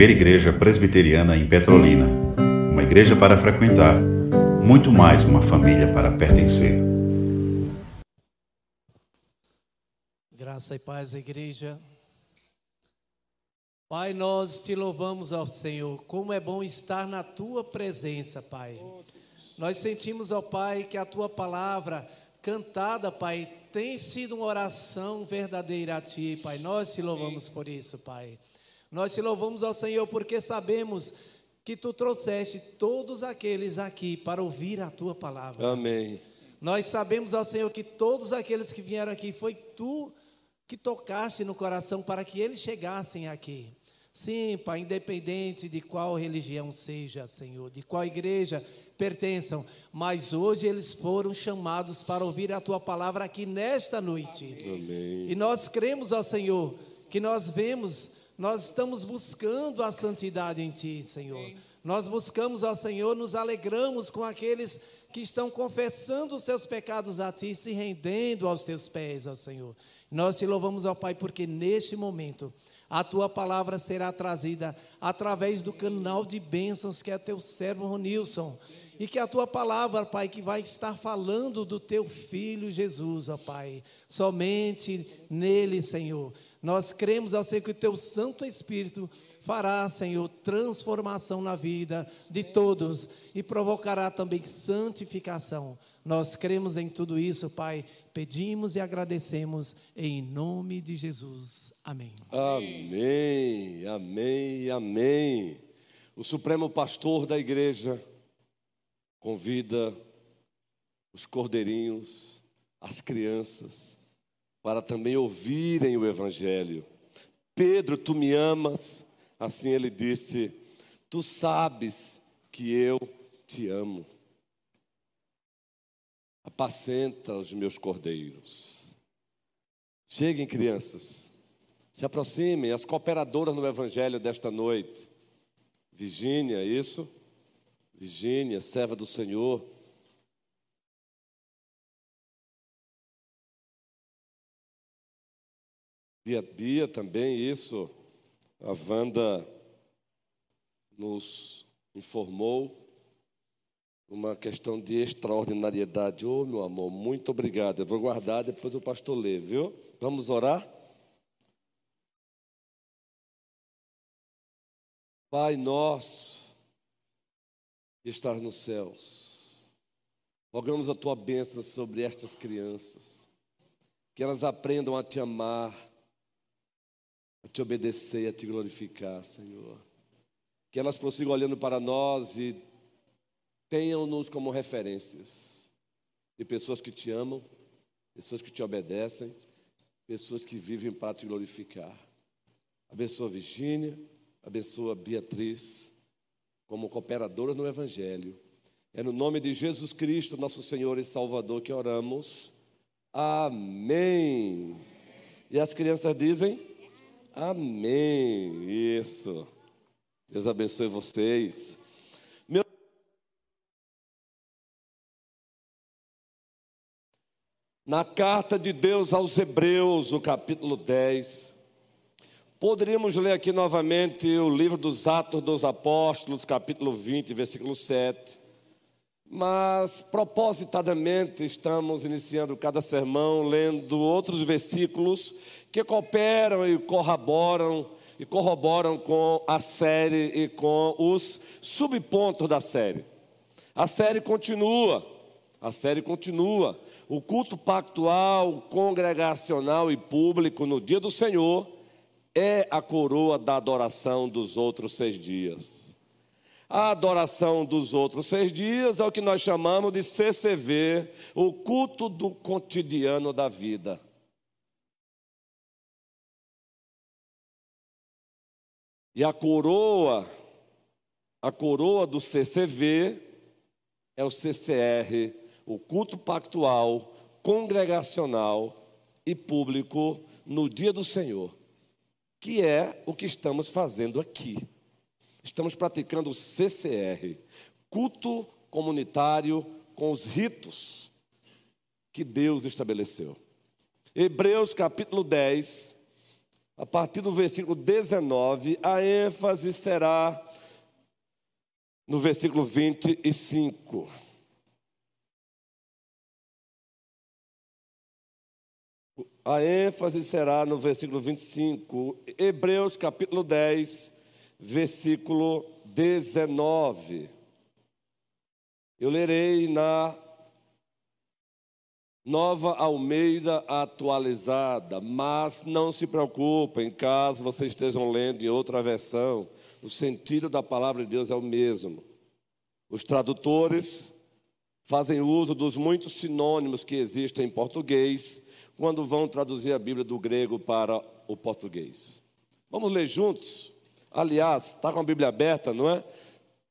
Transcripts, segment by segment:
primeira igreja presbiteriana em Petrolina. Uma igreja para frequentar, muito mais uma família para pertencer. Graça e paz, igreja. Pai, nós te louvamos ao Senhor. Como é bom estar na tua presença, Pai. Nós sentimos, ó Pai, que a tua palavra cantada, Pai, tem sido uma oração verdadeira a ti, Pai. Nós te louvamos por isso, Pai. Nós te louvamos ao Senhor porque sabemos que tu trouxeste todos aqueles aqui para ouvir a tua palavra. Amém. Nós sabemos ao Senhor que todos aqueles que vieram aqui foi tu que tocaste no coração para que eles chegassem aqui. Sim, Pai, independente de qual religião seja, Senhor, de qual igreja pertençam, mas hoje eles foram chamados para ouvir a tua palavra aqui nesta noite. Amém. E nós cremos, ó Senhor, que nós vemos, nós estamos buscando a santidade em Ti, Senhor. Nós buscamos, ó Senhor, nos alegramos com aqueles que estão confessando os seus pecados a Ti, se rendendo aos Teus pés, ó Senhor. Nós te louvamos, ó Pai, porque neste momento a tua palavra será trazida através do canal de bênçãos que é teu servo Ronilson. E que a tua palavra, Pai, que vai estar falando do teu filho Jesus, ó Pai, somente nele, Senhor. Nós cremos, Senhor, que o teu Santo Espírito fará, Senhor, transformação na vida de todos e provocará também santificação. Nós cremos em tudo isso, Pai. Pedimos e agradecemos em nome de Jesus. Amém. Amém, amém, amém. O Supremo Pastor da Igreja convida os cordeirinhos, as crianças, para também ouvirem o Evangelho. Pedro, tu me amas? Assim ele disse: Tu sabes que eu te amo. Apacenta os meus cordeiros. Cheguem, crianças, se aproximem, as cooperadoras no Evangelho desta noite. Virgínia, isso? Virgínia, serva do Senhor. Bia, Bia também, isso. A Wanda nos informou uma questão de extraordinariedade. Oh, meu amor, muito obrigado. Eu vou guardar, depois o pastor lê, viu? Vamos orar? Pai nosso, que estás nos céus, rogamos a tua bênção sobre estas crianças, que elas aprendam a te amar, a te obedecer, a te glorificar, Senhor. Que elas prossigam olhando para nós e tenham-nos como referências de pessoas que te amam, pessoas que te obedecem, pessoas que vivem para te glorificar. Abençoa Virgínia, abençoa Beatriz, como cooperadora no Evangelho. É no nome de Jesus Cristo, nosso Senhor e Salvador, que oramos. Amém. E as crianças dizem? Amém. Isso. Deus abençoe vocês. Meu... Na carta de Deus aos Hebreus, o capítulo 10, Poderíamos ler aqui novamente o livro dos Atos dos Apóstolos, capítulo 20, versículo 7. Mas, propositadamente, estamos iniciando cada sermão lendo outros versículos que cooperam e corroboram e corroboram com a série e com os subpontos da série. A série continua, a série continua. O culto pactual, congregacional e público no dia do Senhor é a coroa da adoração dos outros seis dias. A adoração dos outros seis dias é o que nós chamamos de CCV, o culto do cotidiano da vida. E a coroa, a coroa do CCV é o CCR, o culto pactual, congregacional e público no dia do Senhor que é o que estamos fazendo aqui. Estamos praticando o CCR, culto comunitário com os ritos que Deus estabeleceu. Hebreus capítulo 10, a partir do versículo 19, a ênfase será no versículo 25. A ênfase será no versículo 25, Hebreus capítulo 10, versículo 19. Eu lerei na Nova Almeida atualizada, mas não se preocupem, caso vocês estejam lendo em outra versão, o sentido da palavra de Deus é o mesmo. Os tradutores fazem uso dos muitos sinônimos que existem em português quando vão traduzir a Bíblia do grego para o português. Vamos ler juntos? Aliás, está com a Bíblia aberta, não é?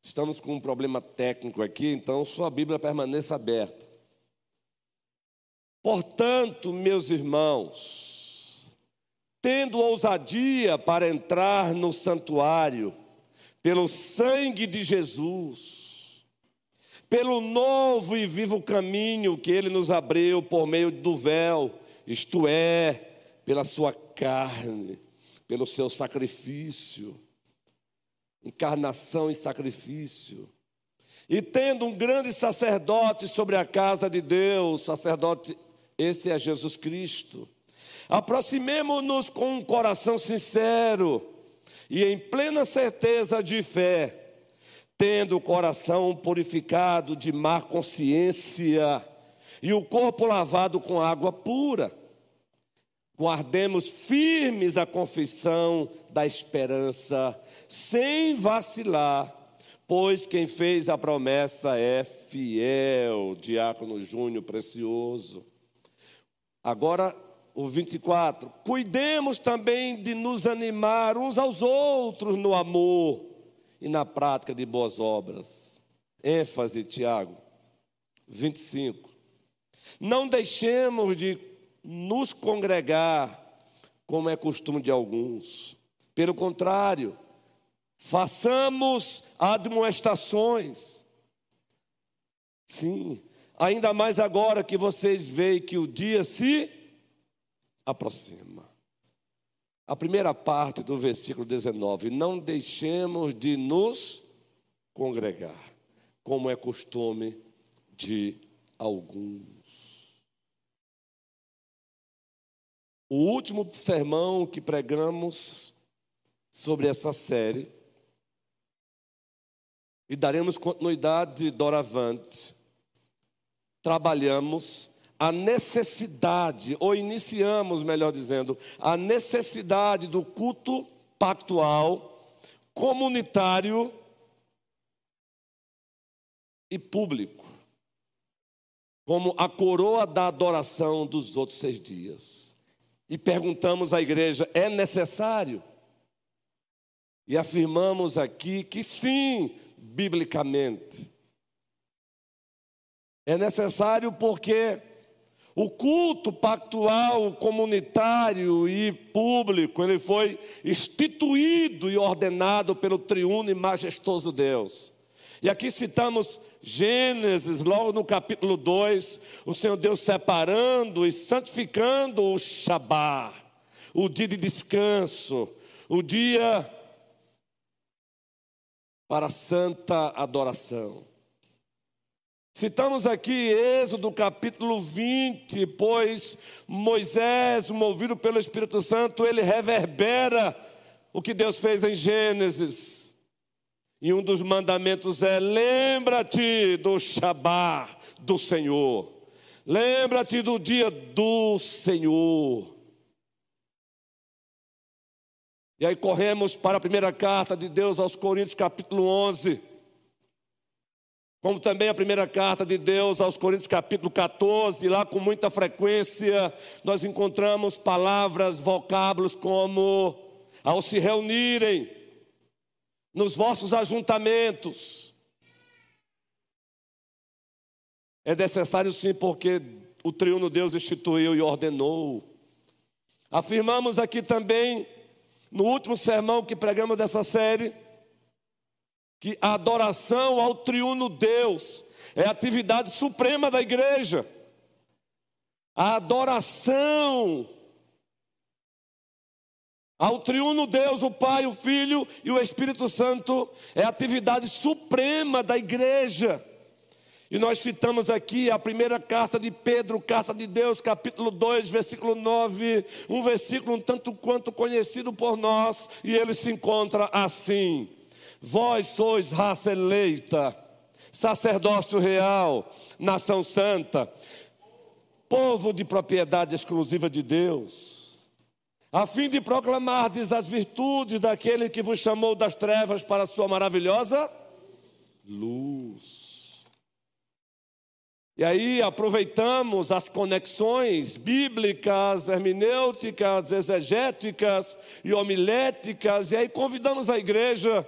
Estamos com um problema técnico aqui, então sua Bíblia permaneça aberta. Portanto, meus irmãos, tendo ousadia para entrar no santuário, pelo sangue de Jesus, pelo novo e vivo caminho que ele nos abriu por meio do véu, isto é, pela sua carne, pelo seu sacrifício, encarnação e sacrifício. E tendo um grande sacerdote sobre a casa de Deus, sacerdote, esse é Jesus Cristo. Aproximemo-nos com um coração sincero e em plena certeza de fé, tendo o coração purificado de má consciência e o corpo lavado com água pura. Guardemos firmes a confissão da esperança, sem vacilar, pois quem fez a promessa é fiel, diácono Júnior precioso. Agora, o 24: cuidemos também de nos animar uns aos outros no amor e na prática de boas obras. ênfase, Tiago. 25. Não deixemos de nos congregar, como é costume de alguns. Pelo contrário, façamos admoestações. Sim, ainda mais agora que vocês veem que o dia se aproxima. A primeira parte do versículo 19: Não deixemos de nos congregar, como é costume de alguns. O último sermão que pregamos sobre essa série, e daremos continuidade doravante, trabalhamos a necessidade, ou iniciamos, melhor dizendo, a necessidade do culto pactual, comunitário e público, como a coroa da adoração dos outros seis dias e perguntamos à igreja: é necessário? E afirmamos aqui que sim, biblicamente. É necessário porque o culto pactual, comunitário e público, ele foi instituído e ordenado pelo triuno e majestoso Deus. E aqui citamos Gênesis, logo no capítulo 2, o Senhor Deus separando e santificando o Shabá, o dia de descanso, o dia para santa adoração. Citamos aqui Êxodo capítulo 20, pois Moisés, movido pelo Espírito Santo, ele reverbera o que Deus fez em Gênesis. E um dos mandamentos é: lembra-te do Shabá do Senhor. Lembra-te do dia do Senhor. E aí corremos para a primeira carta de Deus aos Coríntios, capítulo 11. Como também a primeira carta de Deus aos Coríntios, capítulo 14. Lá com muita frequência nós encontramos palavras, vocábulos como ao se reunirem nos vossos ajuntamentos. É necessário sim, porque o triuno Deus instituiu e ordenou. Afirmamos aqui também, no último sermão que pregamos dessa série, que a adoração ao triuno Deus é a atividade suprema da igreja. A adoração Ao triuno Deus, o Pai, o Filho e o Espírito Santo é a atividade suprema da igreja. E nós citamos aqui a primeira carta de Pedro, carta de Deus, capítulo 2, versículo 9, um versículo um tanto quanto conhecido por nós, e ele se encontra assim: Vós sois raça eleita, sacerdócio real, nação santa, povo de propriedade exclusiva de Deus a fim de proclamardes as virtudes daquele que vos chamou das trevas para a sua maravilhosa luz. E aí aproveitamos as conexões bíblicas, hermenêuticas, exegéticas e homiléticas, e aí convidamos a igreja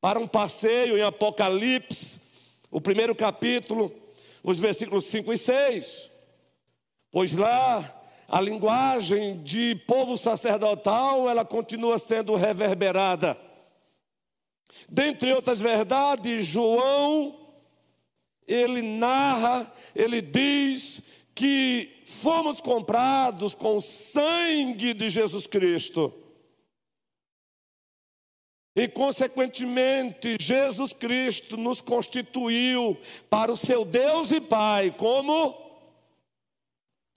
para um passeio em Apocalipse, o primeiro capítulo, os versículos 5 e 6. Pois lá a linguagem de povo sacerdotal, ela continua sendo reverberada. Dentre outras verdades, João, ele narra, ele diz que fomos comprados com o sangue de Jesus Cristo. E, consequentemente, Jesus Cristo nos constituiu para o seu Deus e Pai como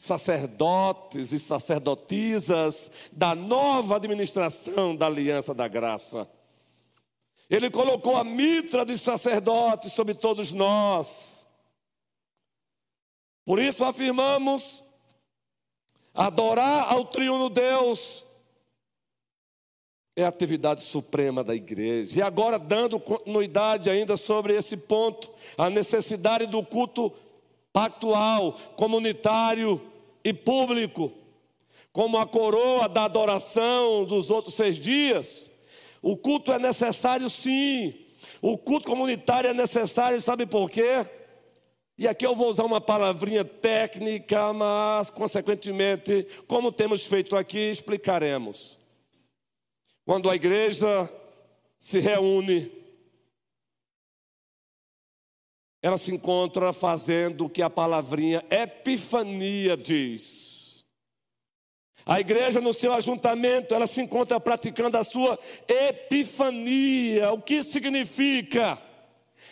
sacerdotes e sacerdotisas da nova administração da aliança da graça. Ele colocou a mitra de sacerdote sobre todos nós. Por isso afirmamos adorar ao triuno Deus é a atividade suprema da igreja. E agora, dando continuidade ainda sobre esse ponto, a necessidade do culto pactual, comunitário e público, como a coroa da adoração dos outros seis dias. O culto é necessário, sim. O culto comunitário é necessário, sabe por quê? E aqui eu vou usar uma palavrinha técnica, mas, consequentemente, como temos feito aqui, explicaremos. Quando a igreja se reúne, ela se encontra fazendo o que a palavrinha epifania diz. A igreja no seu ajuntamento, ela se encontra praticando a sua epifania. O que significa?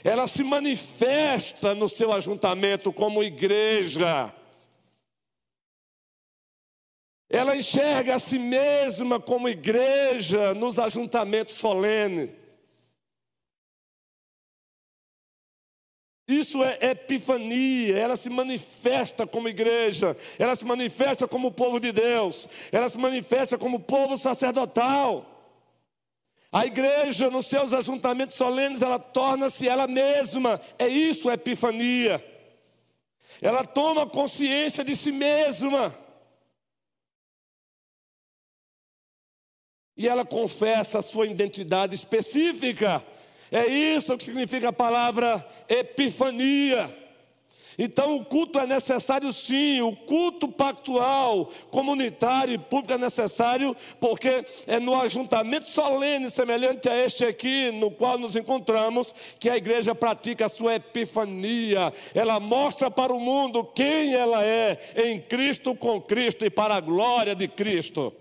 Ela se manifesta no seu ajuntamento como igreja. Ela enxerga a si mesma como igreja nos ajuntamentos solenes. Isso é epifania, ela se manifesta como igreja, ela se manifesta como povo de Deus, ela se manifesta como povo sacerdotal. A igreja, nos seus ajuntamentos solenes, ela torna-se ela mesma, é isso a epifania. Ela toma consciência de si mesma. E ela confessa a sua identidade específica. É isso que significa a palavra epifania. Então, o culto é necessário sim, o culto pactual, comunitário e público é necessário, porque é no ajuntamento solene, semelhante a este aqui, no qual nos encontramos, que a igreja pratica a sua epifania. Ela mostra para o mundo quem ela é, em Cristo, com Cristo e para a glória de Cristo.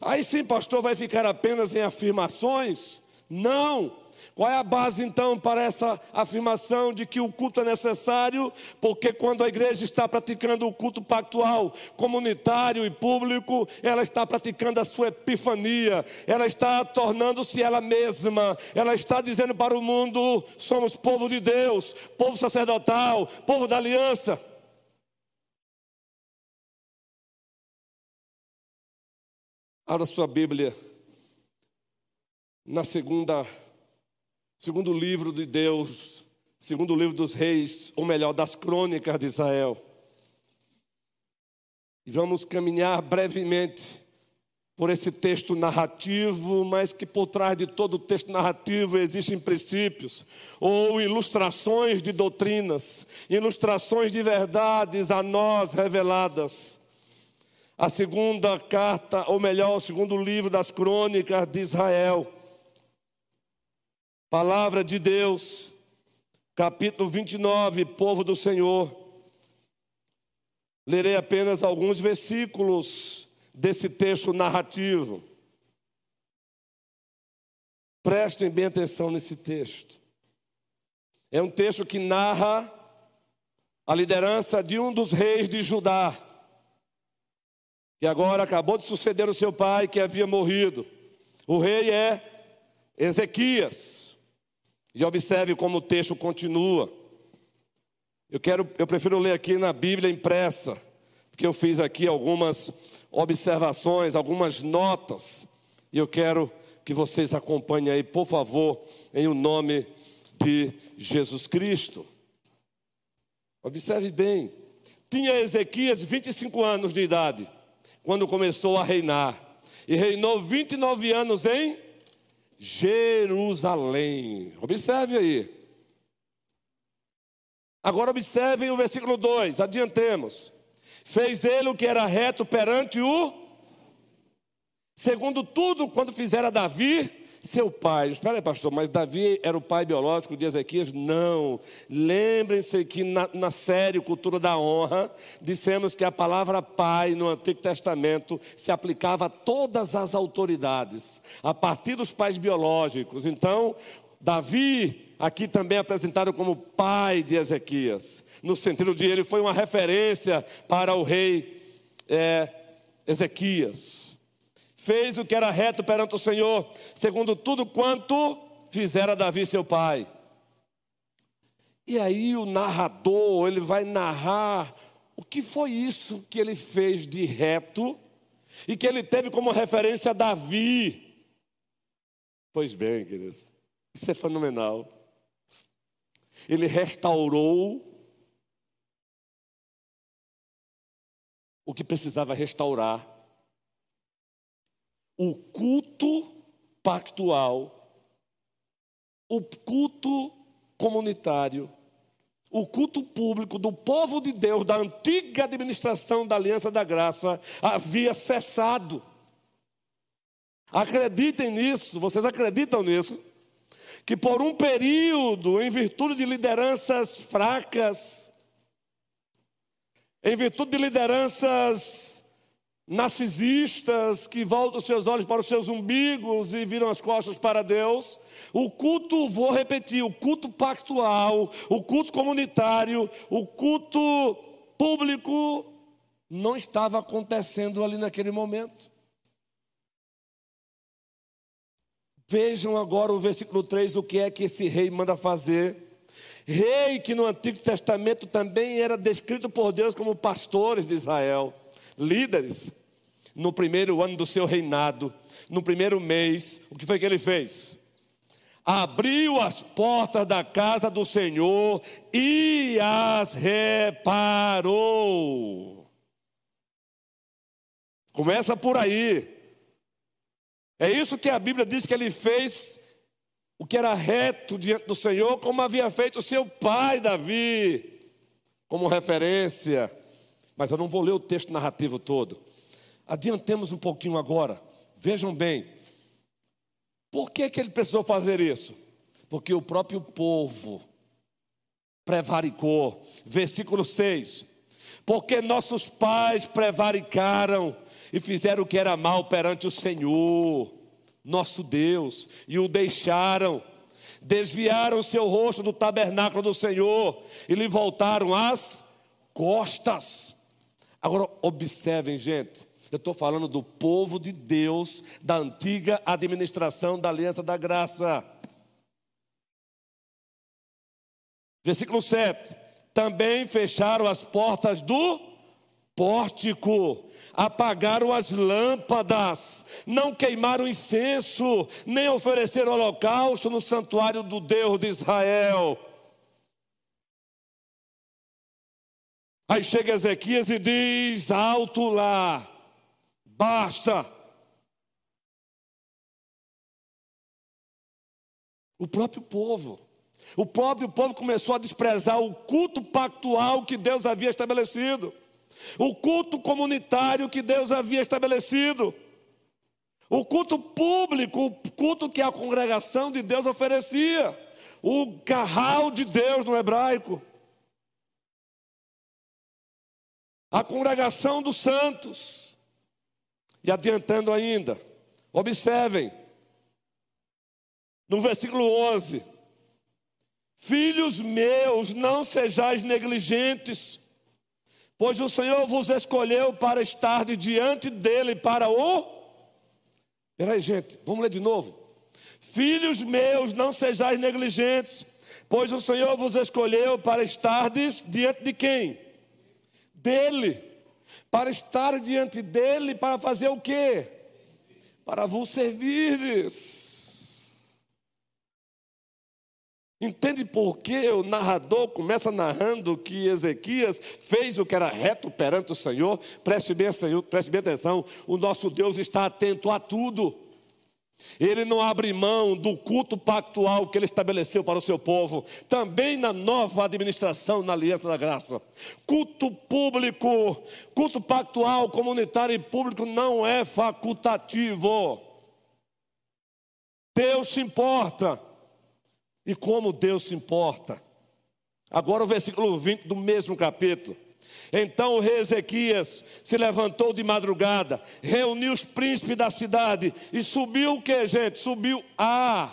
Aí sim, pastor, vai ficar apenas em afirmações? Não. Qual é a base então para essa afirmação de que o culto é necessário? Porque quando a igreja está praticando o culto pactual, comunitário e público, ela está praticando a sua epifania, ela está tornando-se ela mesma, ela está dizendo para o mundo: somos povo de Deus, povo sacerdotal, povo da aliança. Abra sua Bíblia na segunda segundo livro de Deus, segundo livro dos reis, ou melhor, das crônicas de Israel. E vamos caminhar brevemente por esse texto narrativo, mas que por trás de todo o texto narrativo existem princípios ou ilustrações de doutrinas, ilustrações de verdades a nós reveladas. A segunda carta, ou melhor, o segundo livro das crônicas de Israel Palavra de Deus, capítulo 29, povo do Senhor. Lerei apenas alguns versículos desse texto narrativo. Prestem bem atenção nesse texto. É um texto que narra a liderança de um dos reis de Judá, que agora acabou de suceder o seu pai que havia morrido. O rei é Ezequias. E observe como o texto continua. Eu quero, eu prefiro ler aqui na Bíblia impressa, porque eu fiz aqui algumas observações, algumas notas, e eu quero que vocês acompanhem aí, por favor, em o nome de Jesus Cristo. Observe bem. Tinha Ezequias 25 anos de idade quando começou a reinar, e reinou 29 anos em Jerusalém. Observe aí. Agora observem o versículo 2, adiantemos. Fez ele o que era reto perante o segundo tudo quando fizera Davi seu pai. Espera aí, pastor, mas Davi era o pai biológico de Ezequias? Não. Lembrem-se que na, na série Cultura da Honra, dissemos que a palavra pai no Antigo Testamento se aplicava a todas as autoridades, a partir dos pais biológicos. Então, Davi, aqui também é apresentado como pai de Ezequias, no sentido de ele foi uma referência para o rei é, Ezequias fez o que era reto perante o Senhor, segundo tudo quanto fizera Davi seu pai. E aí o narrador, ele vai narrar o que foi isso que ele fez de reto e que ele teve como referência Davi. Pois bem, queridos, isso é fenomenal. Ele restaurou o que precisava restaurar o culto pactual, o culto comunitário, o culto público do povo de Deus, da antiga administração da Aliança da Graça, havia cessado. Acreditem nisso, vocês acreditam nisso? Que por um período, em virtude de lideranças fracas, em virtude de lideranças narcisistas que voltam seus olhos para os seus umbigos e viram as costas para Deus. O culto, vou repetir, o culto pactual, o culto comunitário, o culto público não estava acontecendo ali naquele momento. Vejam agora o versículo 3, o que é que esse rei manda fazer. Rei que no Antigo Testamento também era descrito por Deus como pastores de Israel, líderes no primeiro ano do seu reinado, no primeiro mês, o que foi que ele fez? Abriu as portas da casa do Senhor e as reparou. Começa por aí. É isso que a Bíblia diz que ele fez, o que era reto diante do Senhor, como havia feito o seu pai Davi, como referência. Mas eu não vou ler o texto narrativo todo. Adiantemos um pouquinho agora. Vejam bem. Por que, que ele precisou fazer isso? Porque o próprio povo prevaricou. Versículo 6. Porque nossos pais prevaricaram e fizeram o que era mal perante o Senhor, nosso Deus, e o deixaram. Desviaram seu rosto do tabernáculo do Senhor e lhe voltaram as costas. Agora, observem, gente. Eu estou falando do povo de Deus, da antiga administração da aliança da graça. Versículo 7. Também fecharam as portas do pórtico, apagaram as lâmpadas, não queimaram incenso, nem ofereceram holocausto no santuário do Deus de Israel. Aí chega Ezequias e diz: alto lá, Basta. O próprio povo. O próprio povo começou a desprezar o culto pactual que Deus havia estabelecido, o culto comunitário que Deus havia estabelecido, o culto público, o culto que a congregação de Deus oferecia, o carral de Deus no hebraico, a congregação dos santos. E adiantando ainda, observem, No versículo 11: Filhos meus, não sejais negligentes, pois o Senhor vos escolheu para estar diante dele para o. Peraí, gente, vamos ler de novo. Filhos meus, não sejais negligentes, pois o Senhor vos escolheu para estar diante de quem? Dele. Para estar diante dele, para fazer o quê? Para vos servires. Entende por que o narrador começa narrando que Ezequias fez o que era reto perante o Senhor? Preste bem, Senhor, preste bem atenção, o nosso Deus está atento a tudo. Ele não abre mão do culto pactual que ele estabeleceu para o seu povo, também na nova administração na Aliança da Graça. Culto público, culto pactual, comunitário e público não é facultativo. Deus se importa e como Deus se importa. Agora o versículo 20 do mesmo capítulo. Então o rei Ezequias se levantou de madrugada, reuniu os príncipes da cidade e subiu o que, gente? Subiu A.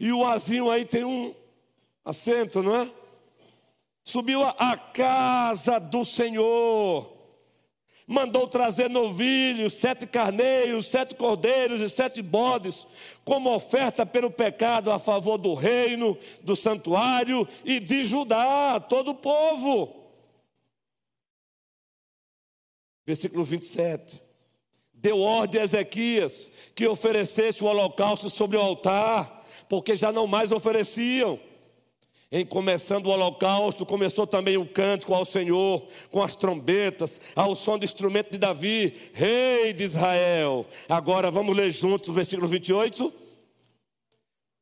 E o Azinho aí tem um acento, não é? Subiu a casa do Senhor mandou trazer novilhos, sete carneiros, sete cordeiros e sete bodes, como oferta pelo pecado a favor do reino, do santuário e de Judá, todo o povo. Versículo 27. Deu ordem a Ezequias que oferecesse o holocausto sobre o altar, porque já não mais ofereciam. Em começando o holocausto, começou também o cântico ao Senhor, com as trombetas, ao som do instrumento de Davi, rei de Israel. Agora vamos ler juntos o versículo 28.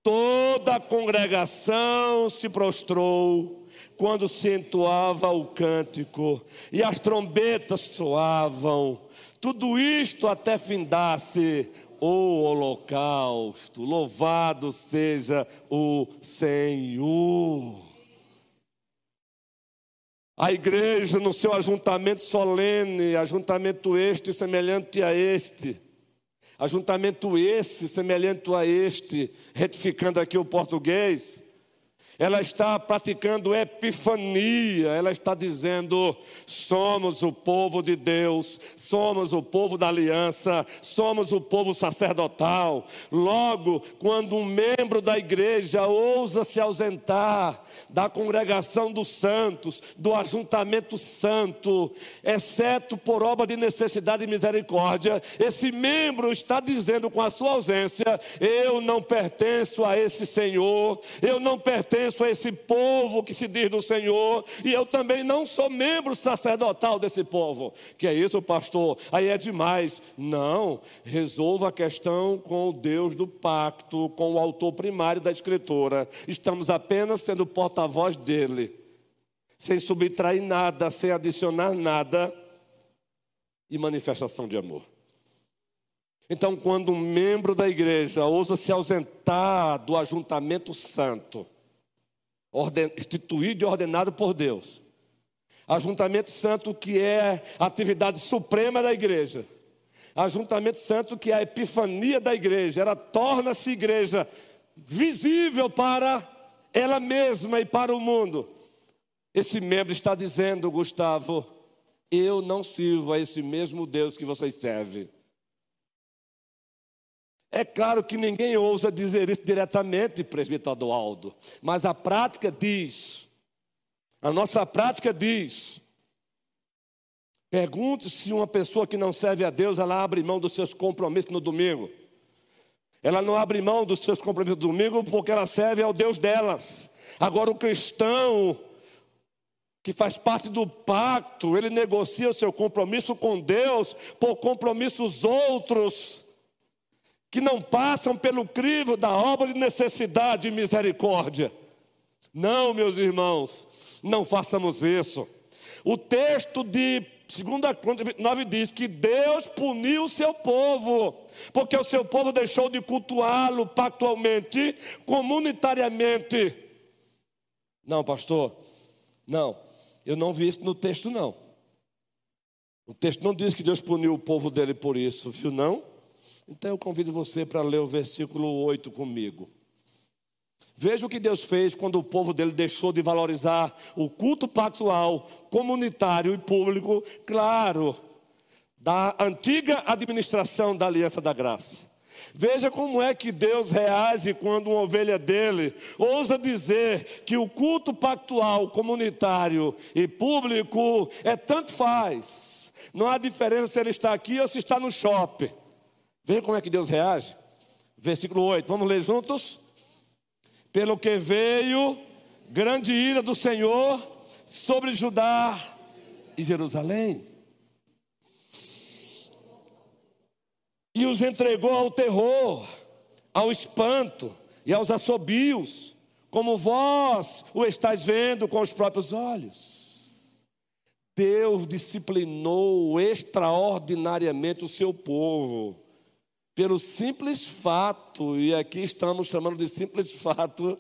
Toda a congregação se prostrou quando se entoava o cântico, e as trombetas soavam, tudo isto até findasse o holocausto. Louvado seja o Senhor. A igreja, no seu ajuntamento solene, ajuntamento este semelhante a este, ajuntamento esse semelhante a este, retificando aqui o português, ela está praticando epifania, ela está dizendo: somos o povo de Deus, somos o povo da aliança, somos o povo sacerdotal. Logo, quando um membro da igreja ousa se ausentar da congregação dos santos, do ajuntamento santo, exceto por obra de necessidade e misericórdia, esse membro está dizendo com a sua ausência: eu não pertenço a esse Senhor, eu não pertenço pertenço a esse povo que se diz do Senhor, e eu também não sou membro sacerdotal desse povo. Que é isso, pastor? Aí é demais. Não, resolva a questão com o Deus do pacto, com o autor primário da Escritura. Estamos apenas sendo porta-voz dele, sem subtrair nada, sem adicionar nada, e manifestação de amor. Então, quando um membro da igreja ousa se ausentar do ajuntamento santo, orden, instituído e ordenado por Deus. Ajuntamento santo que é a atividade suprema da igreja. Ajuntamento santo que é a epifania da igreja. Ela torna-se igreja visível para ela mesma e para o mundo. Esse membro está dizendo, Gustavo, eu não sirvo a esse mesmo Deus que vocês servem. É claro que ninguém ousa dizer isso diretamente, presbítero Aldo, mas a prática diz, a nossa prática diz. Pergunte se uma pessoa que não serve a Deus, ela abre mão dos seus compromissos no domingo. Ela não abre mão dos seus compromissos no domingo porque ela serve ao Deus delas. Agora, o cristão que faz parte do pacto, ele negocia o seu compromisso com Deus por compromissos outros que não passam pelo crivo da obra de necessidade e misericórdia. Não, meus irmãos, não façamos isso. O texto de 2 Crônicas 9 diz que Deus puniu o seu povo, porque o seu povo deixou de cultuá-lo pactualmente, comunitariamente. Não, pastor, não, eu não vi isso no texto, não. O texto não diz que Deus puniu o povo dele por isso, viu? Não. Então eu convido você para ler o versículo 8 comigo. Veja o que Deus fez quando o povo dele deixou de valorizar o culto pactual, comunitário e público, claro, da antiga administração da aliança da graça. Veja como é que Deus reage quando uma ovelha dele ousa dizer que o culto pactual, comunitário e público é tanto faz. Não há diferença se ele está aqui ou se está no shopping. Veja como é que Deus reage. Versículo 8, vamos ler juntos? Pelo que veio grande ira do Senhor sobre Judá e Jerusalém. E os entregou ao terror, ao espanto e aos assobios, como vós o estáis vendo com os próprios olhos. Deus disciplinou extraordinariamente o seu povo pelo simples fato, e aqui estamos chamando de simples fato,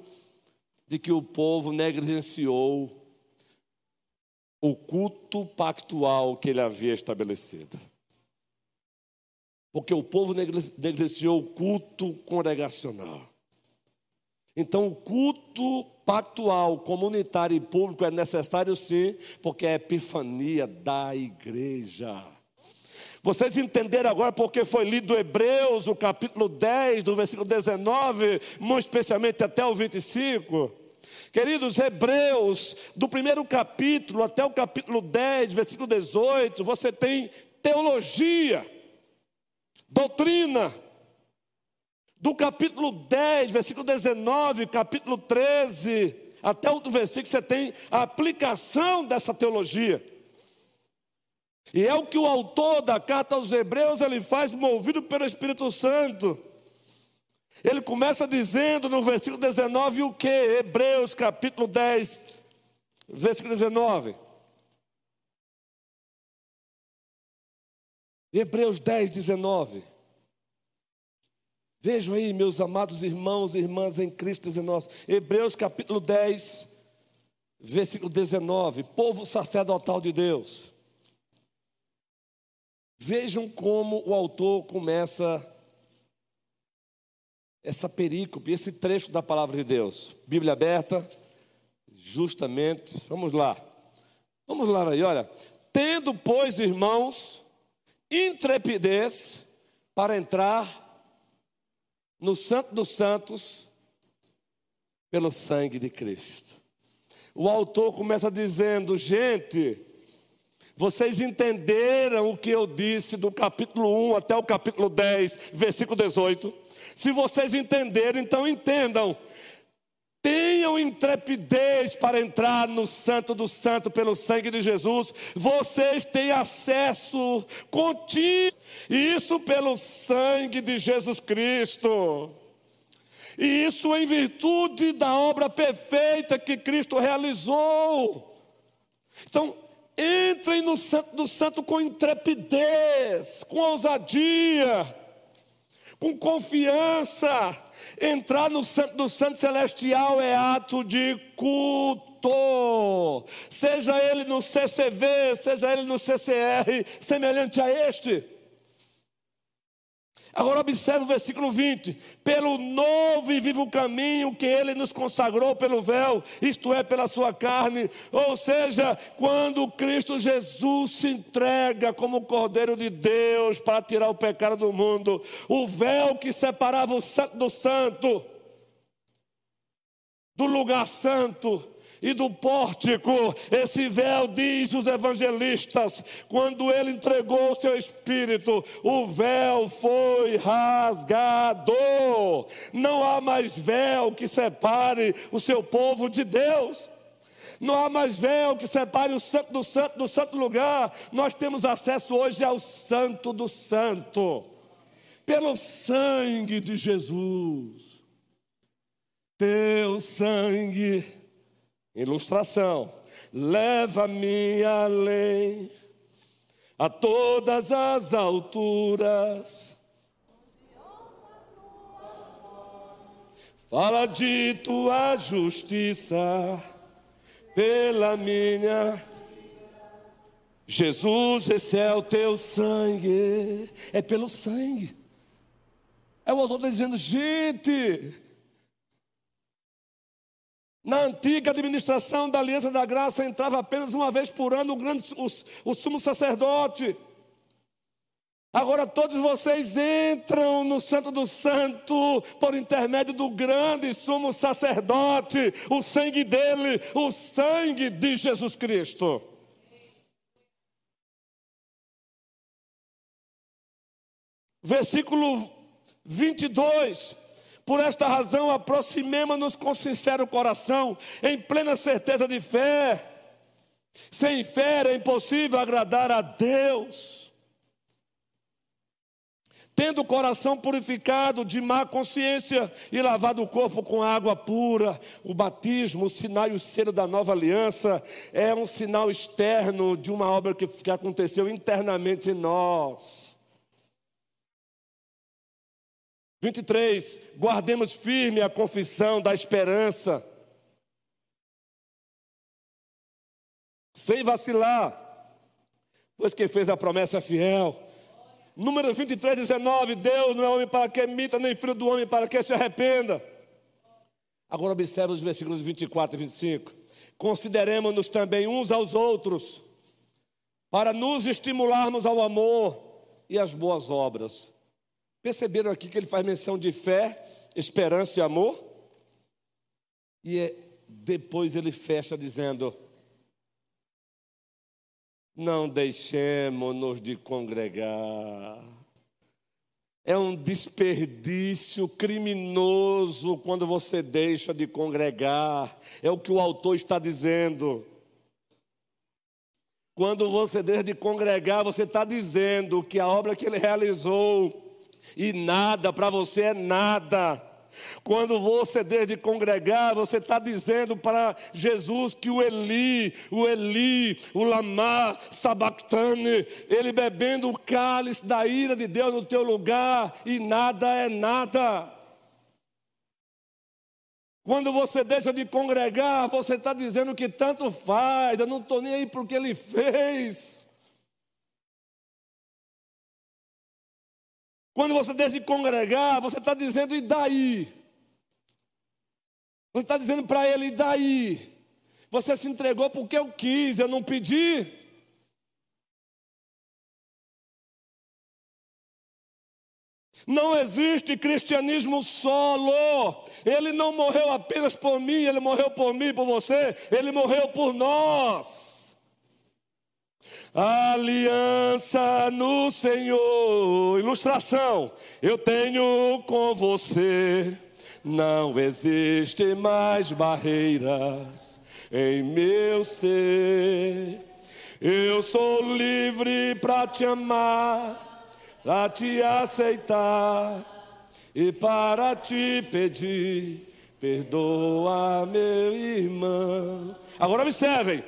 de que o povo negligenciou o culto pactual que ele havia estabelecido. Porque o povo negligenciou o culto congregacional. Então, o culto pactual, comunitário e público é necessário sim, porque é a epifania da igreja. Vocês entenderam agora porque foi lido Hebreus, o capítulo 10, do versículo 19, muito especialmente até o 25? Queridos, Hebreus, do primeiro capítulo até o capítulo 10, versículo 18, você tem teologia, doutrina. Do capítulo 10, versículo 19, capítulo 13, até outro versículo, você tem a aplicação dessa teologia. E é o que o autor da carta aos Hebreus ele faz movido pelo Espírito Santo. Ele começa dizendo no versículo 19 o que? Hebreus capítulo 10, versículo 19. Hebreus 10, 19. Vejam aí, meus amados irmãos e irmãs em Cristo 19. Hebreus capítulo 10, versículo 19. Povo sacerdotal de Deus. Vejam como o autor começa essa perícope, esse trecho da palavra de Deus. Bíblia aberta, justamente. Vamos lá. Vamos lá aí, olha. Tendo, pois, irmãos, intrepidez para entrar no Santo dos Santos pelo sangue de Cristo. O autor começa dizendo: gente, vocês entenderam o que eu disse do capítulo 1 até o capítulo 10, versículo 18? Se vocês entenderam, então entendam. Tenham intrepidez para entrar no Santo do Santo pelo sangue de Jesus. Vocês têm acesso contínuo, isso pelo sangue de Jesus Cristo. E isso em virtude da obra perfeita que Cristo realizou. Então, Entrem no Santo do Santo com intrepidez, com ousadia, com confiança. Entrar no Santo do Santo Celestial é ato de culto, seja ele no CCV, seja ele no CCR, semelhante a este. Agora observe o versículo 20: pelo novo e vivo caminho que ele nos consagrou pelo véu, isto é, pela sua carne, ou seja, quando Cristo Jesus se entrega como Cordeiro de Deus para tirar o pecado do mundo, o véu que separava o santo do santo, do lugar santo, e do pórtico. Esse véu, diz os evangelistas, quando ele entregou o seu espírito, o véu foi rasgado. Não há mais véu que separe o seu povo de Deus. Não há mais véu que separe o santo do santo do santo lugar. Nós temos acesso hoje ao santo do santo. Pelo sangue de Jesus. Teu sangue Ilustração. Leva-me além, a todas as alturas. Fala de tua justiça pela minha. Jesus, esse é o teu sangue. É pelo sangue. É o autor dizendo, gente, Na antiga administração da Aliança da Graça entrava apenas uma vez por ano o, grande, o, o sumo sacerdote. Agora todos vocês entram no Santo do Santo por intermédio do grande sumo sacerdote, o sangue dele, o sangue de Jesus Cristo. Versículo 22. Por esta razão, aproximemo-nos com sincero coração, em plena certeza de fé. Sem fé é impossível agradar a Deus. Tendo o coração purificado de má consciência e lavado o corpo com água pura, o batismo, o sinal e o selo da nova aliança é um sinal externo de uma obra que aconteceu internamente em nós. 23, guardemos firme a confissão da esperança, sem vacilar, pois quem fez a promessa é fiel. Número 23, 19, Deus não é homem para que emita, nem filho do homem para que se arrependa. Agora observe os versículos 24 e 25. Consideremos-nos também uns aos outros, para nos estimularmos ao amor e às boas obras Perceberam aqui que ele faz menção de fé, esperança e amor? E é, depois ele fecha dizendo: Não deixemos-nos de congregar. É um desperdício criminoso quando você deixa de congregar. É o que o autor está dizendo. Quando você deixa de congregar, você está dizendo que a obra que ele realizou e nada para você é nada. Quando você deixa de congregar, você está dizendo para Jesus que o Eli, o Eli, o Lamar, Sabactane, ele bebendo o cálice da ira de Deus no teu lugar, e nada é nada. Quando você deixa de congregar, você está dizendo que tanto faz, eu não estou nem aí porque ele fez. Quando você deixa de congregar, você está dizendo, e daí? Você está dizendo para ele, e daí? Você se entregou porque eu quis, eu não pedi. Não existe cristianismo solo. Ele não morreu apenas por mim, ele morreu por mim, por você, ele morreu por nós. Aliança no Senhor. Ilustração. Eu tenho com você. Não existe mais barreiras em meu ser. Eu sou livre para te amar, para te aceitar e para te pedir. Perdoa, meu irmão. Agora observem.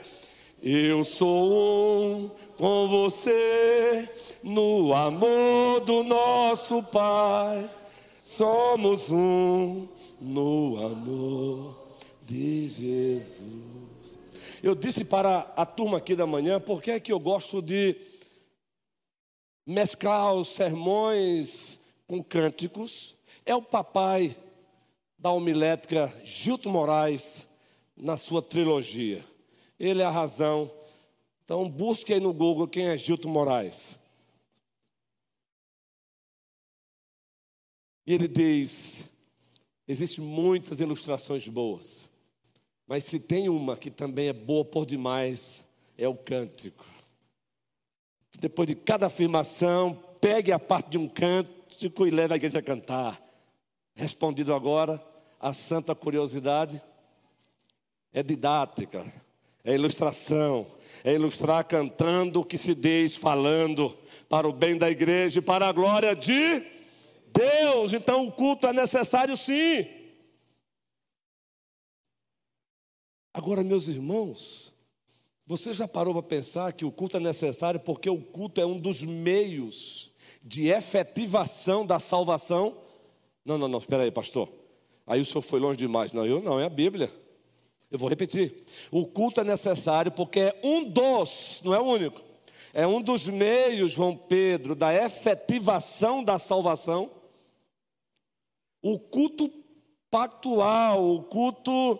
Eu sou um com você no amor do nosso Pai. Somos um no amor de Jesus. Eu disse para a turma aqui da manhã, porque é que eu gosto de mesclar os sermões com cânticos. É o papai da homilética Gilto Moraes na sua trilogia. Ele é a razão. Então busque aí no Google quem é Gilton Moraes. E ele diz: existem muitas ilustrações boas, mas se tem uma que também é boa por demais, é o cântico. Depois de cada afirmação, pegue a parte de um cântico e leve a igreja a cantar. Respondido agora, a santa curiosidade é didática é ilustração, é ilustrar cantando o que se diz, falando para o bem da igreja e para a glória de Deus. Então o culto é necessário sim. Agora, meus irmãos, você já parou para pensar que o culto é necessário porque o culto é um dos meios de efetivação da salvação? Não, não, não, espera aí, pastor. Aí o senhor foi longe demais. Não, eu não, é a Bíblia. Eu vou repetir. O culto é necessário porque é um dos, não é o único, é um dos meios, João Pedro, da efetivação da salvação. O culto pactual, o culto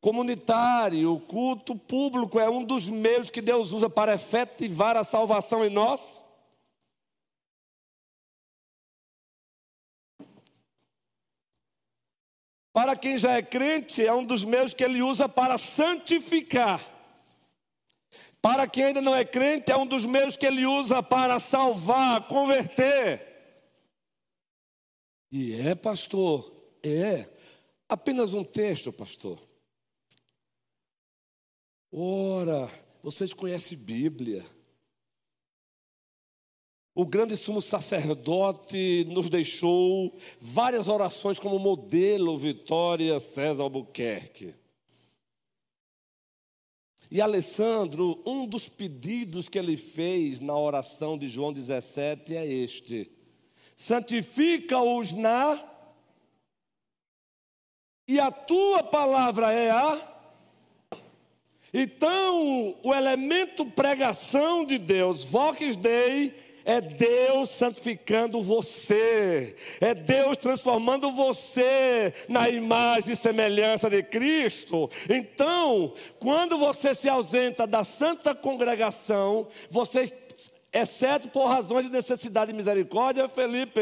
comunitário, o culto público é um dos meios que Deus usa para efetivar a salvação em nós? Para quem já é crente, é um dos meios que ele usa para santificar. Para quem ainda não é crente, é um dos meios que ele usa para salvar, converter. E é, pastor, é. Apenas um texto, pastor. Ora, vocês conhecem Bíblia. O grande sumo sacerdote nos deixou várias orações como modelo Vitória César Albuquerque. E Alessandro, um dos pedidos que ele fez na oração de João 17 é este: santifica-os na, e a tua palavra é a. Então, o elemento pregação de Deus, Vox Dei, é Deus santificando você, é Deus transformando você na imagem e semelhança de Cristo. Então, quando você se ausenta da santa congregação, você, exceto por razões de necessidade e misericórdia, Felipe,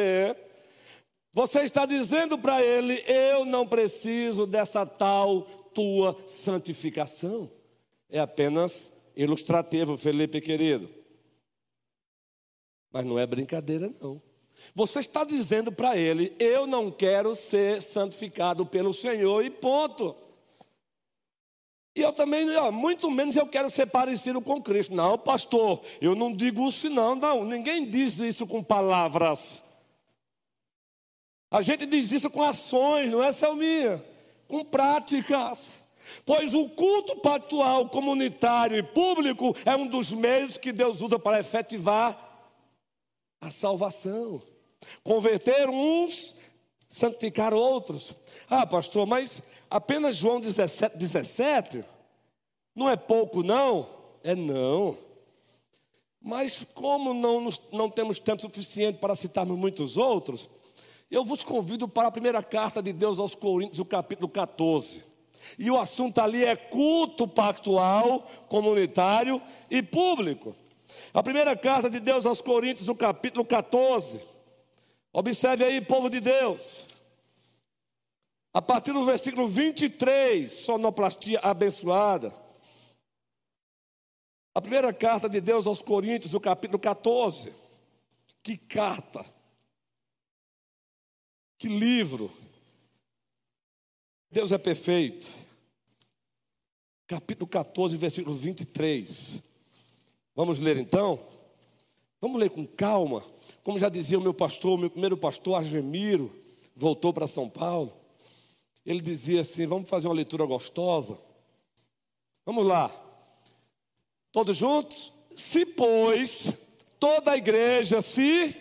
você está dizendo para ele: Eu não preciso dessa tal tua santificação. É apenas ilustrativo, Felipe querido. Mas não é brincadeira, não. Você está dizendo para ele: Eu não quero ser santificado pelo Senhor, e ponto. E eu também, ó, muito menos eu quero ser parecido com Cristo. Não, pastor, eu não digo isso, não, não. Ninguém diz isso com palavras. A gente diz isso com ações, não é, Selminha? Com práticas. Pois o culto pactual, comunitário e público é um dos meios que Deus usa para efetivar a salvação. Converter uns, santificar outros. Ah, pastor, mas apenas João 17, 17 não é pouco, não? É não. Mas como não, não temos tempo suficiente para citarmos muitos outros, eu vos convido para a primeira carta de Deus aos Coríntios, o capítulo 14. E o assunto ali é culto pactual, comunitário e público. A primeira carta de Deus aos Coríntios, no capítulo 14. Observe aí, povo de Deus. A partir do versículo 23, sonoplastia abençoada. A primeira carta de Deus aos Coríntios, no capítulo 14. Que carta! Que livro! Deus é perfeito. Capítulo 14, versículo 23. Vamos ler então? Vamos ler com calma. Como já dizia o meu pastor, meu primeiro pastor, Argemiro, voltou para São Paulo. Ele dizia assim: vamos fazer uma leitura gostosa. Vamos lá. Todos juntos? Se, pois, toda a igreja se.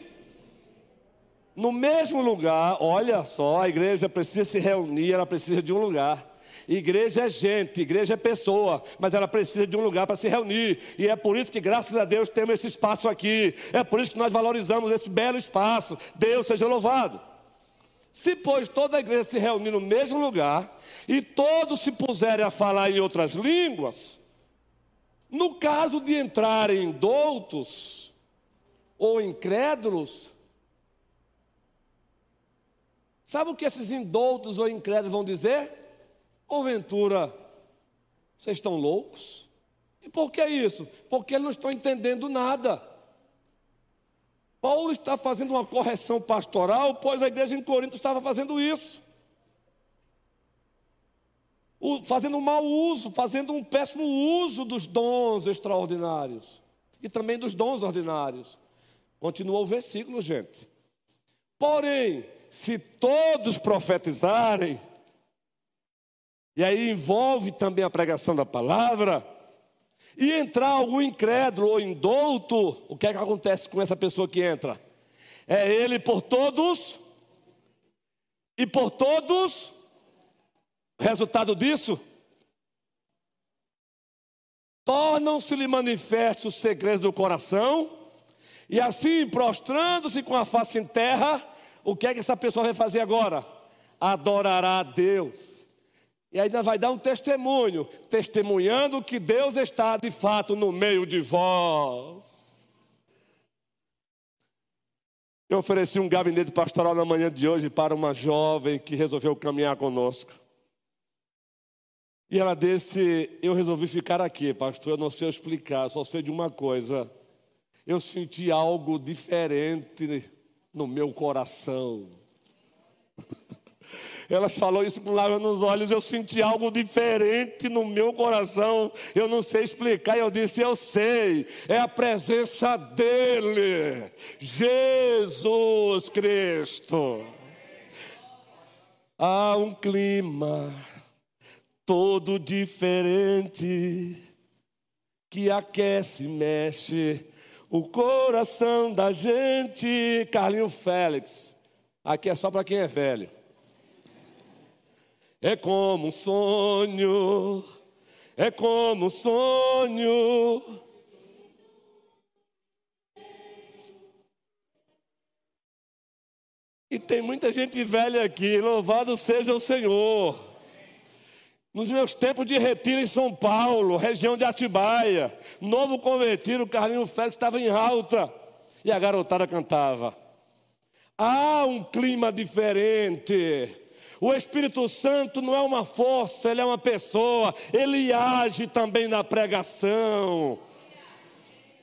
No mesmo lugar, olha só, a igreja precisa se reunir, ela precisa de um lugar. Igreja é gente, igreja é pessoa, mas ela precisa de um lugar para se reunir. E é por isso que, graças a Deus, temos esse espaço aqui. É por isso que nós valorizamos esse belo espaço. Deus seja louvado. Se, pois, toda a igreja se reunir no mesmo lugar e todos se puserem a falar em outras línguas, no caso de entrarem doutos ou incrédulos, sabe o que esses indoutos ou incrédulos vão dizer? Porventura, vocês estão loucos? E por que isso? Porque eles não estão entendendo nada. Paulo está fazendo uma correção pastoral, pois a igreja em Corinto estava fazendo isso. O, fazendo um mau uso, fazendo um péssimo uso dos dons extraordinários e também dos dons ordinários. Continua o versículo, gente. Porém, se todos profetizarem, e aí envolve também a pregação da palavra. E entrar algum incrédulo ou indouto, o que é que acontece com essa pessoa que entra? É ele por todos, e por todos, resultado disso, tornam-se-lhe manifestos os segredos do coração, e assim, prostrando-se com a face em terra, o que é que essa pessoa vai fazer agora? Adorará a Deus. E ainda vai dar um testemunho, testemunhando que Deus está de fato no meio de vós. Eu ofereci um gabinete pastoral na manhã de hoje para uma jovem que resolveu caminhar conosco. E ela disse: Eu resolvi ficar aqui, pastor. Eu não sei explicar, só sei de uma coisa. Eu senti algo diferente no meu coração. Ela falou isso com lágrimas nos olhos. Eu senti algo diferente no meu coração. Eu não sei explicar. Eu disse: Eu sei. É a presença dEle, Jesus Cristo. Há um clima todo diferente que aquece, mexe o coração da gente. Carlinho Félix, aqui é só para quem é velho. É como um sonho, é como um sonho. E tem muita gente velha aqui, louvado seja o Senhor. Nos meus tempos de retiro em São Paulo, região de Atibaia, novo convertido, o Carlinho Félix estava em alta e a garotada cantava. Há um clima diferente. O Espírito Santo não é uma força, ele é uma pessoa, ele age também na pregação.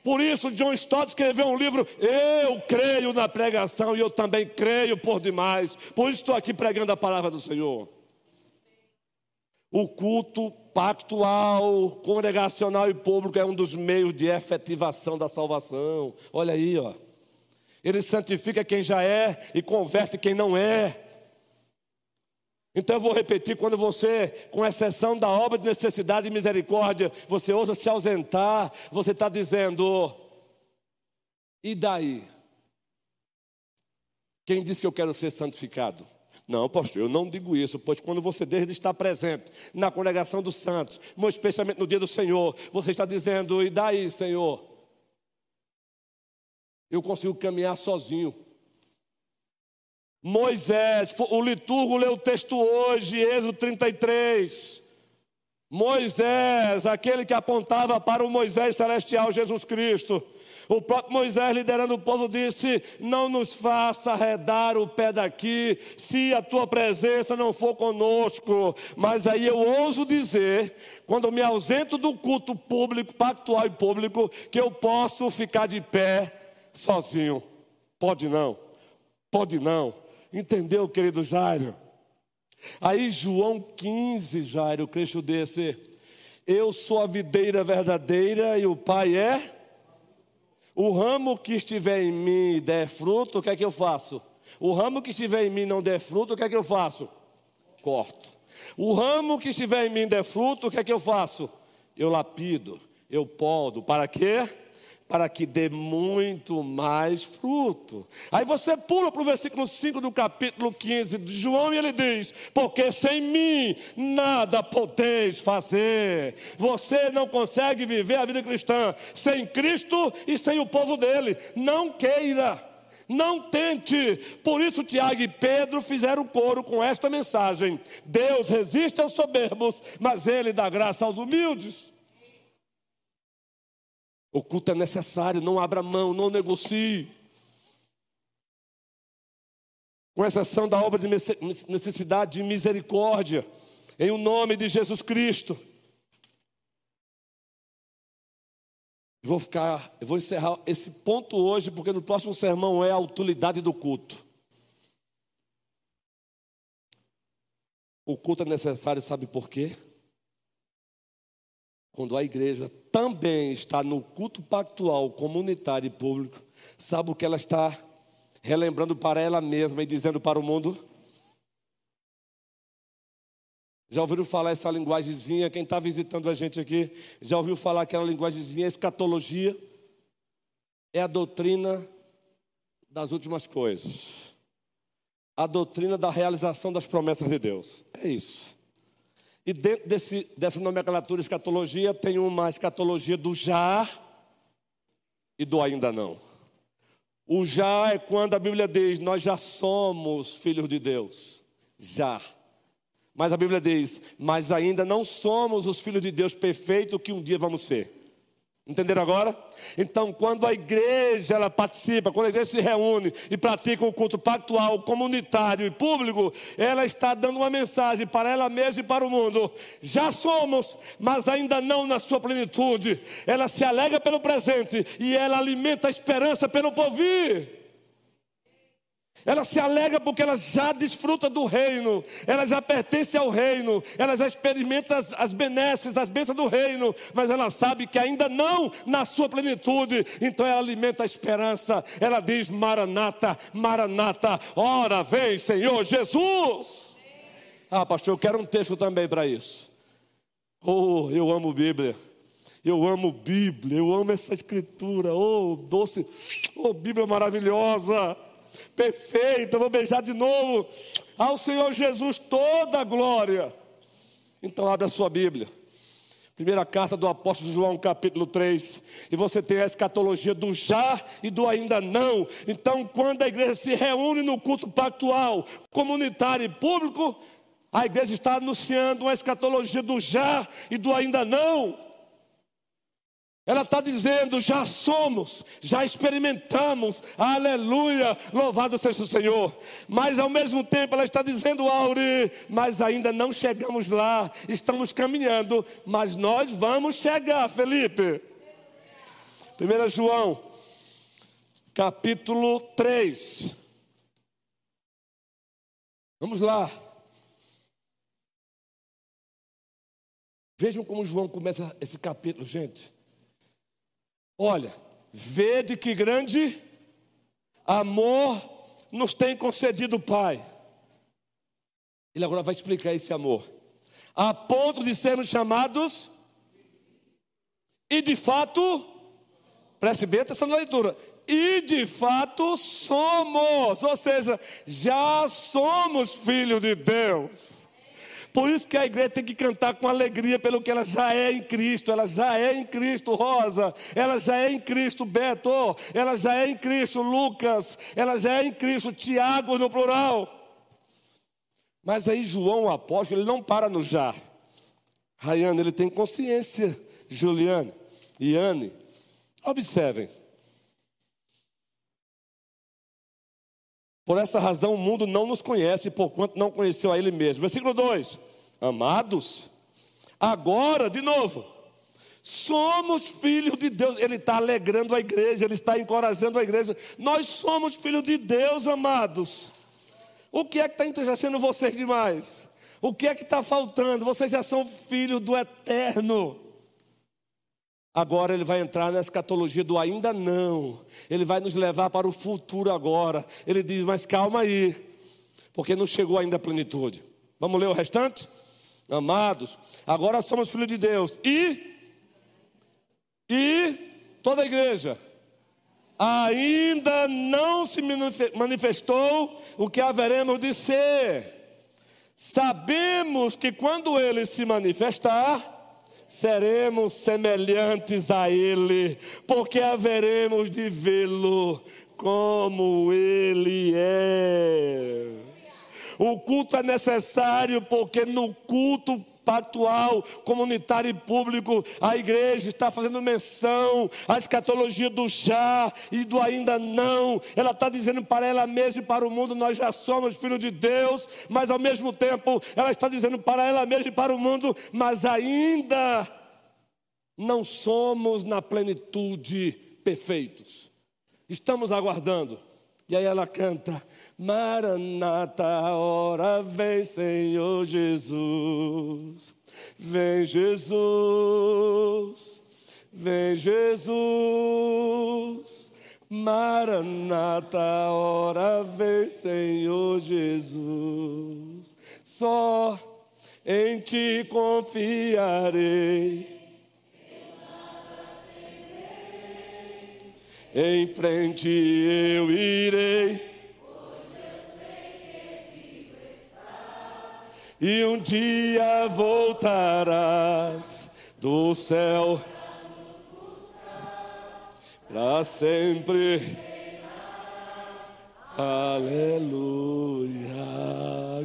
Por isso, John Stott escreveu um livro, Eu creio na pregação e eu também creio por demais. Por isso estou aqui pregando a palavra do Senhor. O culto pactual, congregacional e público é um dos meios de efetivação da salvação. Olha aí, ó. Ele santifica quem já é e converte quem não é. Então eu vou repetir: quando você, com exceção da obra de necessidade e misericórdia, você ousa se ausentar, você está dizendo, e daí? Quem disse que eu quero ser santificado? Não, pastor, eu não digo isso, pois quando você desde estar presente na congregação dos santos, especialmente no dia do Senhor, você está dizendo, e daí, Senhor? Eu consigo caminhar sozinho. Moisés, o liturgo leu o texto hoje, Êxodo 33. Moisés, aquele que apontava para o Moisés celestial, Jesus Cristo. O próprio Moisés, liderando o povo, disse: Não nos faça arredar o pé daqui, se a tua presença não for conosco. Mas aí eu ouso dizer, quando me ausento do culto público, pactual e público, que eu posso ficar de pé sozinho. Pode não, pode não. Entendeu, querido Jairo? Aí, João 15, Jairo, Cristo desse. Eu sou a videira verdadeira e o Pai é o ramo que estiver em mim der fruto, o que é que eu faço? O ramo que estiver em mim não der fruto, o que é que eu faço? Corto. O ramo que estiver em mim der fruto, o que é que eu faço? Eu lapido, eu podo. Para quê? Para que dê muito mais fruto. Aí você pula para o versículo 5 do capítulo 15 de João e ele diz: Porque sem mim nada podeis fazer. Você não consegue viver a vida cristã sem Cristo e sem o povo dele. Não queira. Não tente. Por isso, Tiago e Pedro fizeram coro com esta mensagem: Deus resiste aos soberbos, mas Ele dá graça aos humildes. O culto é necessário, não abra mão, não negocie. Com exceção da obra de necessidade de misericórdia, em o nome de Jesus Cristo. Eu vou ficar, eu vou encerrar esse ponto hoje, porque no próximo sermão é a utilidade do culto. O culto é necessário, sabe por quê? Quando a igreja também está no culto pactual, comunitário e público, sabe o que ela está relembrando para ela mesma e dizendo para o mundo? Já ouviram falar essa linguagemzinha? Quem está visitando a gente aqui, já ouviu falar aquela linguagemzinha, escatologia? É a doutrina das últimas coisas. A doutrina da realização das promessas de Deus. É isso. E dentro desse, dessa nomenclatura escatologia tem uma escatologia do já e do ainda não. O já é quando a Bíblia diz: Nós já somos filhos de Deus. Já. Mas a Bíblia diz: Mas ainda não somos os filhos de Deus perfeitos que um dia vamos ser. Entenderam agora? Então, quando a igreja ela participa, quando a igreja se reúne e pratica o culto pactual, comunitário e público, ela está dando uma mensagem para ela mesma e para o mundo. Já somos, mas ainda não na sua plenitude. Ela se alega pelo presente e ela alimenta a esperança pelo porvir. Ela se alegra porque ela já desfruta do reino, ela já pertence ao reino, ela já experimenta as, as benesses, as bênçãos do reino, mas ela sabe que ainda não na sua plenitude, então ela alimenta a esperança. Ela diz: Maranata, Maranata, ora vem, Senhor Jesus. Ah, pastor, eu quero um texto também para isso. Oh, eu amo Bíblia. Eu amo Bíblia, eu amo essa escritura. Oh, doce, oh, Bíblia maravilhosa perfeita, vou beijar de novo. Ao Senhor Jesus toda a glória. Então, abre a sua Bíblia. Primeira carta do apóstolo João, capítulo 3. E você tem a escatologia do já e do ainda não. Então, quando a igreja se reúne no culto pactual, comunitário e público, a igreja está anunciando uma escatologia do já e do ainda não. Ela está dizendo: já somos, já experimentamos, aleluia, louvado seja o Senhor. Mas ao mesmo tempo ela está dizendo, Auri, mas ainda não chegamos lá, estamos caminhando, mas nós vamos chegar, Felipe. 1 João, capítulo 3. Vamos lá. Vejam como João começa esse capítulo, gente. Olha, vede que grande amor nos tem concedido o Pai. Ele agora vai explicar esse amor. A ponto de sermos chamados, e de fato, preste bem atenção na leitura, e de fato somos, ou seja, já somos filhos de Deus. Por isso que a igreja tem que cantar com alegria pelo que ela já é em Cristo. Ela já é em Cristo, Rosa. Ela já é em Cristo, Beto. Ela já é em Cristo, Lucas. Ela já é em Cristo, Tiago no plural. Mas aí João, o apóstolo, ele não para no já. Rayane, ele tem consciência. Juliane, Iane, observem. Por essa razão o mundo não nos conhece, porquanto não conheceu a Ele mesmo. Versículo 2: Amados, agora, de novo, somos filhos de Deus. Ele está alegrando a igreja, ele está encorajando a igreja. Nós somos filhos de Deus, amados. O que é que está entristecendo vocês demais? O que é que está faltando? Vocês já são filhos do eterno. Agora ele vai entrar na escatologia do ainda não. Ele vai nos levar para o futuro agora. Ele diz: Mas calma aí, porque não chegou ainda a plenitude. Vamos ler o restante? Amados, agora somos filhos de Deus. E e toda a igreja ainda não se manifestou o que haveremos de ser. Sabemos que quando ele se manifestar, seremos semelhantes a Ele, porque haveremos de vê-lo como Ele é. O culto é necessário porque no culto pactual, comunitário e público, a igreja está fazendo menção à escatologia do já e do ainda não. Ela está dizendo para ela mesma e para o mundo: nós já somos filhos de Deus, mas ao mesmo tempo ela está dizendo para ela mesma e para o mundo: mas ainda não somos na plenitude perfeitos. Estamos aguardando. E aí ela canta: Maranata, hora vem, Senhor Jesus. Vem Jesus, vem Jesus. Maranata, hora vem, Senhor Jesus. Só em ti confiarei em frente eu irei. E um dia voltarás do céu para sempre. Aleluia.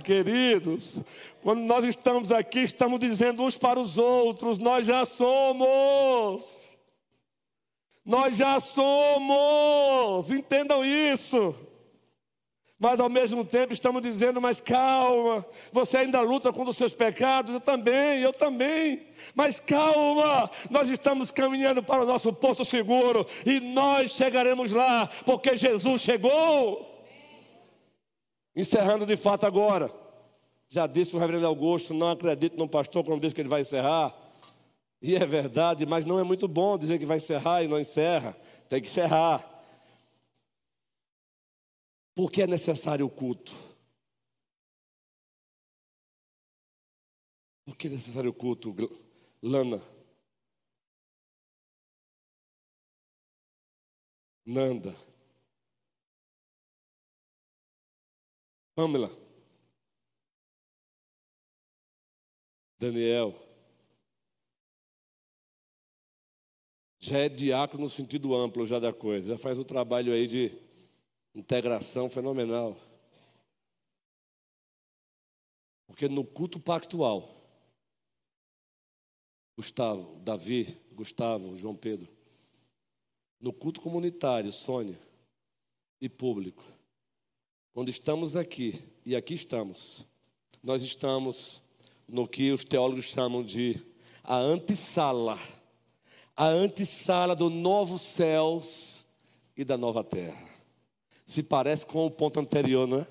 queridos, quando nós estamos aqui, estamos dizendo uns para os outros: nós já somos. Nós já somos, entendam isso. Mas ao mesmo tempo estamos dizendo, mas calma, você ainda luta contra os seus pecados, eu também, eu também. Mas calma, nós estamos caminhando para o nosso porto seguro e nós chegaremos lá, porque Jesus chegou. Encerrando de fato agora. Já disse o reverendo Augusto, não acredito no pastor quando diz que ele vai encerrar. E é verdade, mas não é muito bom dizer que vai encerrar e não encerra. Tem que encerrar. Por que é necessário o culto? Por que é necessário o culto, Lana? Nanda. Pamela. Daniel. Já é diácono no sentido amplo já da coisa. Já faz o trabalho aí de integração fenomenal. Porque no culto pactual, Gustavo, Davi, Gustavo, João Pedro, no culto comunitário, Sônia, e público, quando estamos aqui, e aqui estamos, nós estamos no que os teólogos chamam de a antessala, a antessala do novo céus e da nova terra se parece com o ponto anterior, não é?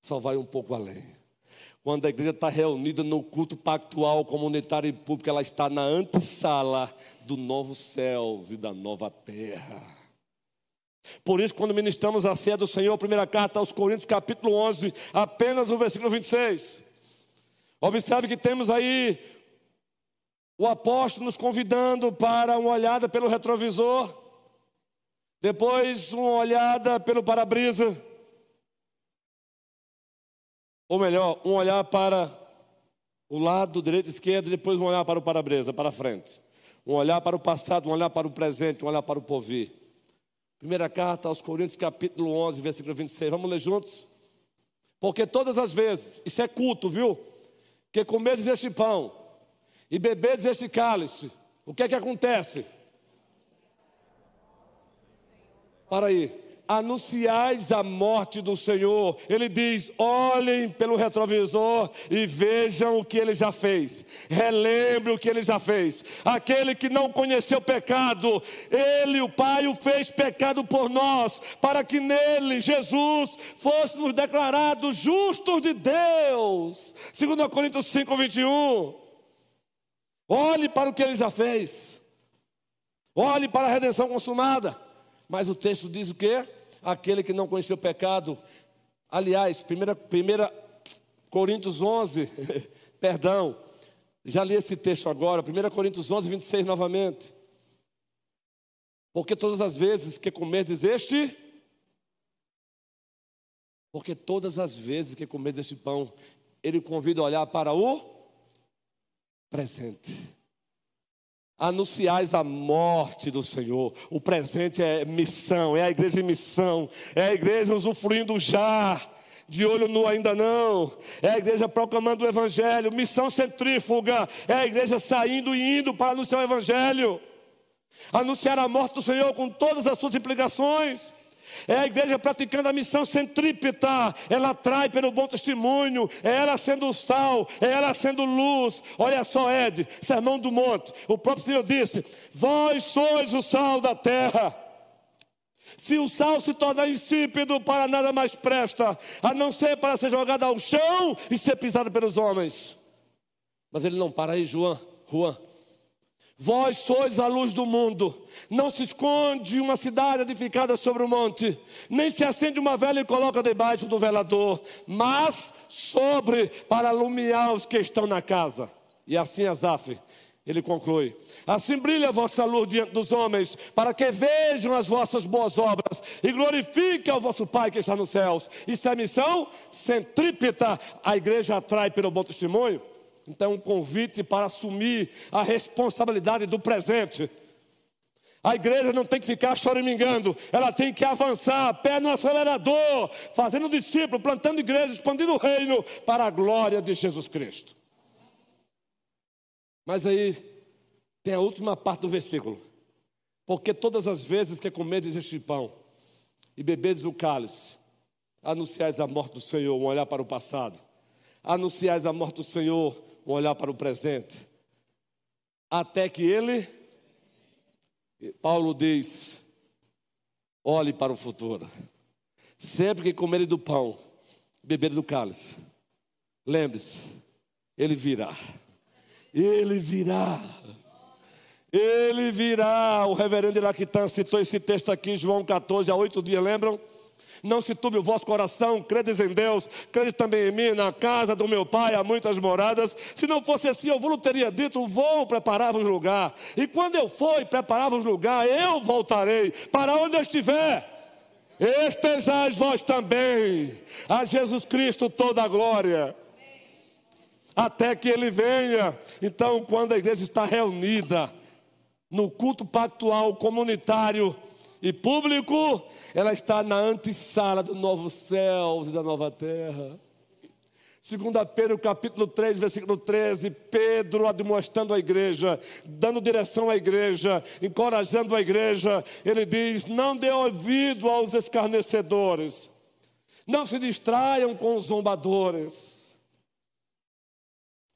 Só vai um pouco além. Quando a igreja está reunida no culto pactual, comunitário e público, ela está na antessala do novo céus e da nova terra. Por isso, quando ministramos a ceia do Senhor, primeira carta aos Coríntios, capítulo 11, apenas o versículo 26. Observe que temos aí o apóstolo nos convidando para uma olhada pelo retrovisor. Depois, uma olhada pelo para-brisa. Ou melhor, um olhar para o lado direito e esquerdo, depois um olhar para o para-brisa, para frente. Um olhar para o passado, um olhar para o presente, um olhar para o porvir. Primeira carta aos Coríntios, capítulo 11, versículo 26. Vamos ler juntos? Porque todas as vezes, isso é culto, viu? Que comeres este pão e beberes este cálice, o que é que acontece? Para aí. Anunciais a morte do Senhor. Ele diz: olhem pelo retrovisor e vejam o que ele já fez. Relembre o que ele já fez. Aquele que não conheceu pecado, ele, o Pai, o fez pecado por nós, para que nele, Jesus, fôssemos declarados justos de Deus. 2 Coríntios 5, 21. Olhe para o que ele já fez. Olhe para a redenção consumada. Mas o texto diz o quê? Aquele que não conheceu o pecado. Aliás, 1 Coríntios 11, perdão, já li esse texto agora, 1 Coríntios 11, 26 novamente. Porque todas as vezes que comerdes este, porque todas as vezes que comerdes este pão, ele convida a olhar para o presente. Anunciais a morte do Senhor. O presente é missão, é a igreja em missão, é a igreja usufruindo já. De olho nu ainda não, é a igreja proclamando o Evangelho, missão centrífuga, é a igreja saindo e indo para anunciar o Evangelho, anunciar a morte do Senhor com todas as suas implicações, é a igreja praticando a missão centrípeta. Ela atrai pelo bom testemunho. É ela sendo sal. É ela sendo luz. Olha só, Ed, sermão do monte. O próprio Senhor disse: Vós sois o sal da terra. Se o sal se torna insípido, para nada mais presta, a não ser para ser jogado ao chão e ser pisado pelos homens. Mas ele não para aí, João, Juan. Vós sois a luz do mundo. Não se esconde uma cidade edificada sobre o um monte, nem se acende uma vela e coloca debaixo do velador, mas sobre para alumiar os que estão na casa. E assim Asaf, ele conclui: Assim brilha a vossa luz diante dos homens, para que vejam as vossas boas obras e glorifiquem ao vosso Pai que está nos céus. Isso é missão centrípeta. A igreja atrai pelo bom testemunho. Então, um convite para assumir a responsabilidade do presente. A igreja não tem que ficar choramingando, ela tem que avançar, pé no acelerador, fazendo discípulo, plantando igreja, expandindo o reino para a glória de Jesus Cristo. Mas aí tem a última parte do versículo. Porque todas as vezes que comedes este pão e bebedes o cálice, anunciais a morte do Senhor, um olhar para o passado. Anunciais a morte do Senhor, um olhar para o presente. Até que ele Paulo diz: olhe para o futuro. Sempre que comerem do pão, beberem do cálice, lembre-se, ele virá. Ele virá. Ele virá. O reverendo Ilaquitan citou esse texto aqui, João 14, há oito dias, lembram? Não se turbe o vosso coração, credes em Deus, credes também em mim, na casa do meu pai há muitas moradas. Se não fosse assim, eu vos teria dito: vou preparar-vos lugar. E quando eu for e preparar-vos lugar, eu voltarei para onde eu estiver. Estejais vós também, a Jesus Cristo toda a glória até que ele venha. Então, quando a igreja está reunida no culto pactual comunitário, e público, ela está na antessala do novo céu e da nova terra. Segunda Pedro capítulo 3, versículo 13, Pedro admoestando a igreja, dando direção à igreja, encorajando a igreja, ele diz: "Não dê ouvido aos escarnecedores. Não se distraiam com os zombadores.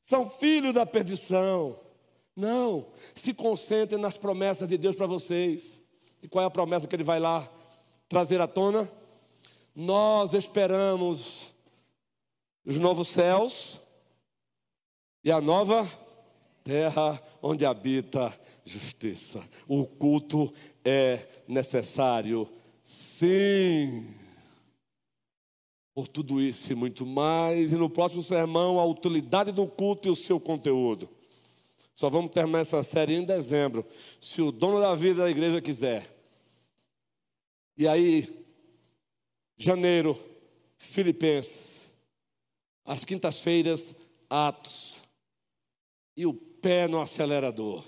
São filhos da perdição. Não, se concentrem nas promessas de Deus para vocês. E qual é a promessa que ele vai lá trazer à tona? Nós esperamos os novos céus e a nova terra onde habita justiça. O culto é necessário, sim. Por tudo isso e muito mais, e no próximo sermão, a utilidade do culto e o seu conteúdo. Só vamos terminar essa série em dezembro, se o dono da vida da igreja quiser. E aí, janeiro, Filipenses, às quintas-feiras, Atos, e o pé no acelerador.